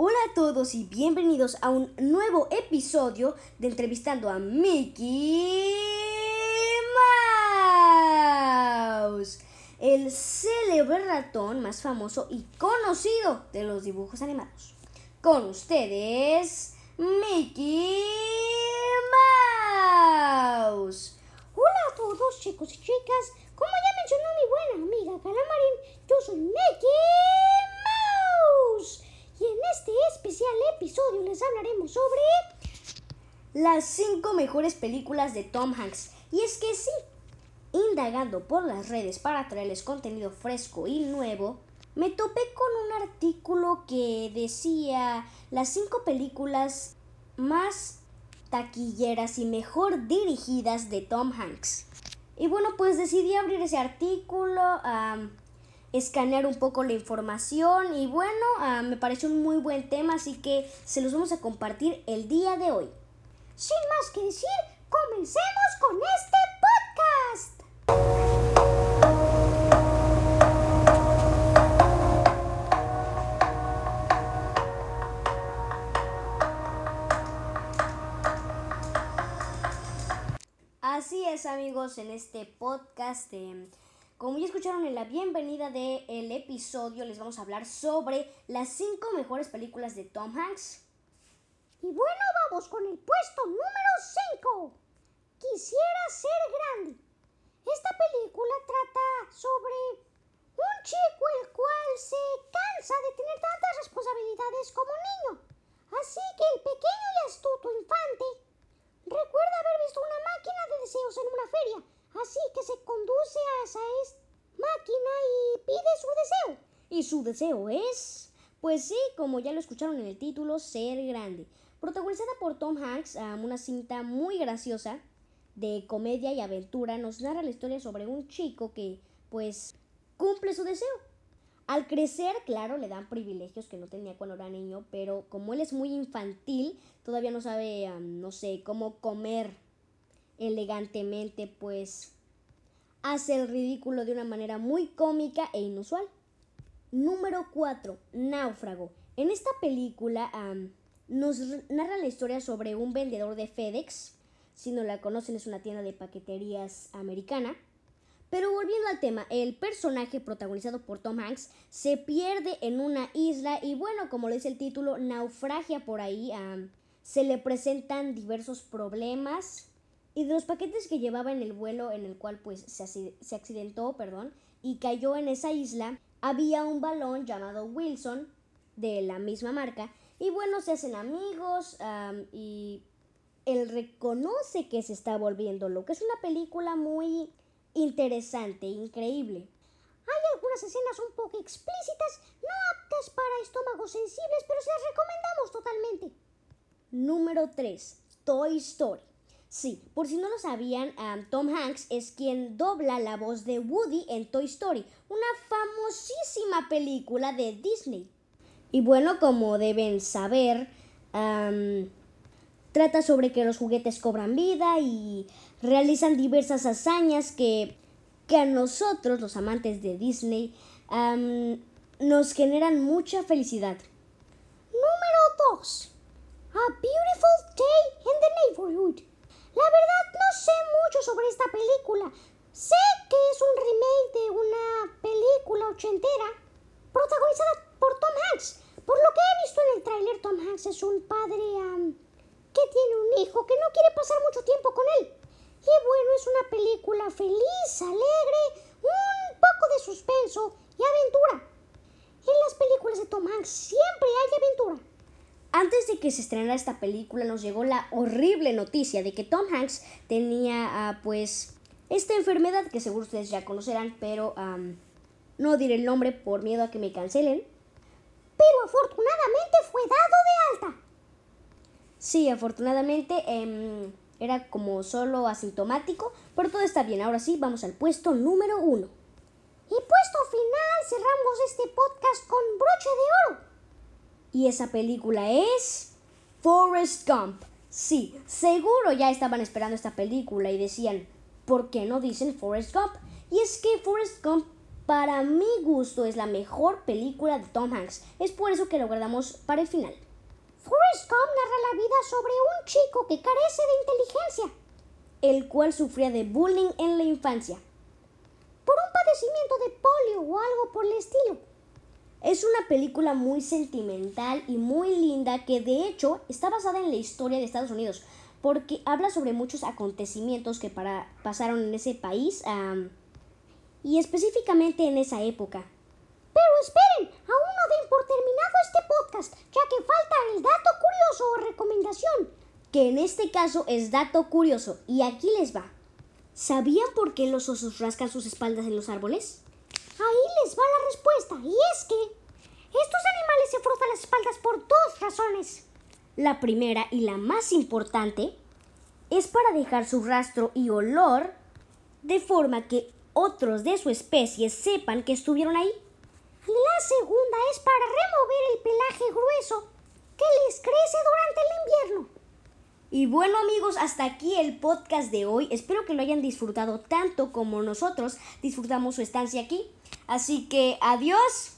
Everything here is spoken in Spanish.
Hola a todos y bienvenidos a un nuevo episodio de Entrevistando a Mickey Mouse, el célebre ratón más famoso y conocido de los dibujos animados. Con ustedes, Mickey Mouse. Hola a todos chicos y chicas, como ya mencionó mi buena amiga Calamarín, yo soy Mickey Mouse y en este especial episodio les hablaremos sobre las 5 mejores películas de Tom Hanks. Y es que sí, indagando por las redes para traerles contenido fresco y nuevo, me topé con un artículo que decía las 5 películas más taquilleras y mejor dirigidas de Tom Hanks. Y bueno, pues decidí abrir ese artículo, escanear un poco la información y bueno, me pareció un muy buen tema, así que se los vamos a compartir el día de hoy. Sin más que decir, comencemos con este podcast. Así es amigos, en este podcast, eh, como ya escucharon en la bienvenida del episodio, les vamos a hablar sobre las 5 mejores películas de Tom Hanks. Y bueno, vamos con el puesto número 5. Quisiera ser grande. Esta película trata sobre un chico el cual se cansa de tener tantas responsabilidades como niño. Así que el pequeño y astuto infante recuerda haber visto una máquina de deseos en una feria. Así que se conduce a esa máquina y pide su deseo. Y su deseo es, pues sí, como ya lo escucharon en el título, ser grande. Protagonizada por Tom Hanks, una cinta muy graciosa de comedia y aventura, nos narra la historia sobre un chico que, pues, cumple su deseo. Al crecer, claro, le dan privilegios que no tenía cuando era niño, pero como él es muy infantil, todavía no sabe, no sé, cómo comer elegantemente, pues hace el ridículo de una manera muy cómica e inusual. Número 4. Náufrago. En esta película nos narra la historia sobre un vendedor de FedEx. Si no la conocen, es una tienda de paqueterías americana. Pero volviendo al tema, el personaje protagonizado por Tom Hanks se pierde en una isla y bueno, como lo dice el título, naufragia por ahí. se le presentan diversos problemas y de los paquetes que llevaba en el vuelo en el cual pues se, se accidentó, perdón, y cayó en esa isla, había un balón llamado Wilson de la misma marca y bueno, se hacen amigos y él reconoce que se está volviendo loco. Es una película muy interesante, increíble. Hay algunas escenas un poco explícitas, no aptas para estómagos sensibles, pero se las recomendamos totalmente. Número 3. Toy Story. Sí, por si no lo sabían, Tom Hanks es quien dobla la voz de Woody en Toy Story, una famosísima película de Disney. Y bueno, como deben saber, trata sobre que los juguetes cobran vida y realizan diversas hazañas que, que a nosotros, los amantes de Disney, nos generan mucha felicidad. Número 2. A Beautiful Day in the Neighborhood. La verdad no sé mucho sobre esta película. Sé que es un remake de una película ochentera protagonizada por Tom Hanks. Por lo que he visto en el es un padre que tiene un hijo que no quiere pasar mucho tiempo con él. Y bueno, es una película feliz, alegre, un poco de suspenso y aventura. En las películas de Tom Hanks siempre hay aventura. Antes de que se estrenara esta película nos llegó la horrible noticia de que Tom Hanks tenía ah, pues esta enfermedad que seguro ustedes ya conocerán, pero no diré el nombre por miedo a que me cancelen. Pero afortunadamente fue dado de alta. Sí, afortunadamente em, era como solo asintomático, pero todo está bien. Ahora sí, vamos al puesto número uno. Y puesto final, cerramos este podcast con broche de oro. Y esa película es Forrest Gump. Sí, seguro ya estaban esperando esta película y decían, ¿por qué no dicen Forrest Gump? Y es que Forrest Gump Para mi gusto es la mejor película de Tom Hanks. Es por eso que lo guardamos para el final. Forrest Gump narra la vida sobre un chico que carece de inteligencia, el cual sufría de bullying en la infancia. Por un padecimiento de polio o algo por el estilo. Es una película muy sentimental y muy linda que de hecho está basada en la historia de Estados Unidos porque habla sobre muchos acontecimientos que para, pasaron en ese país y específicamente en esa época. Pero esperen, aún no den por terminado este podcast, ya que falta el dato curioso o recomendación. Que en este caso es dato curioso, y aquí les va. ¿Sabían por qué los osos rascan sus espaldas en los árboles? Ahí les va la respuesta, y es que estos animales se frotan las espaldas por dos razones. La primera y la más importante es para dejar su rastro y olor de forma que otros de su especie sepan que estuvieron ahí. La segunda es para remover el pelaje grueso que les crece durante el invierno. Y bueno amigos, hasta aquí el podcast de hoy. Espero que lo hayan disfrutado tanto como nosotros disfrutamos su estancia aquí. Así que adiós.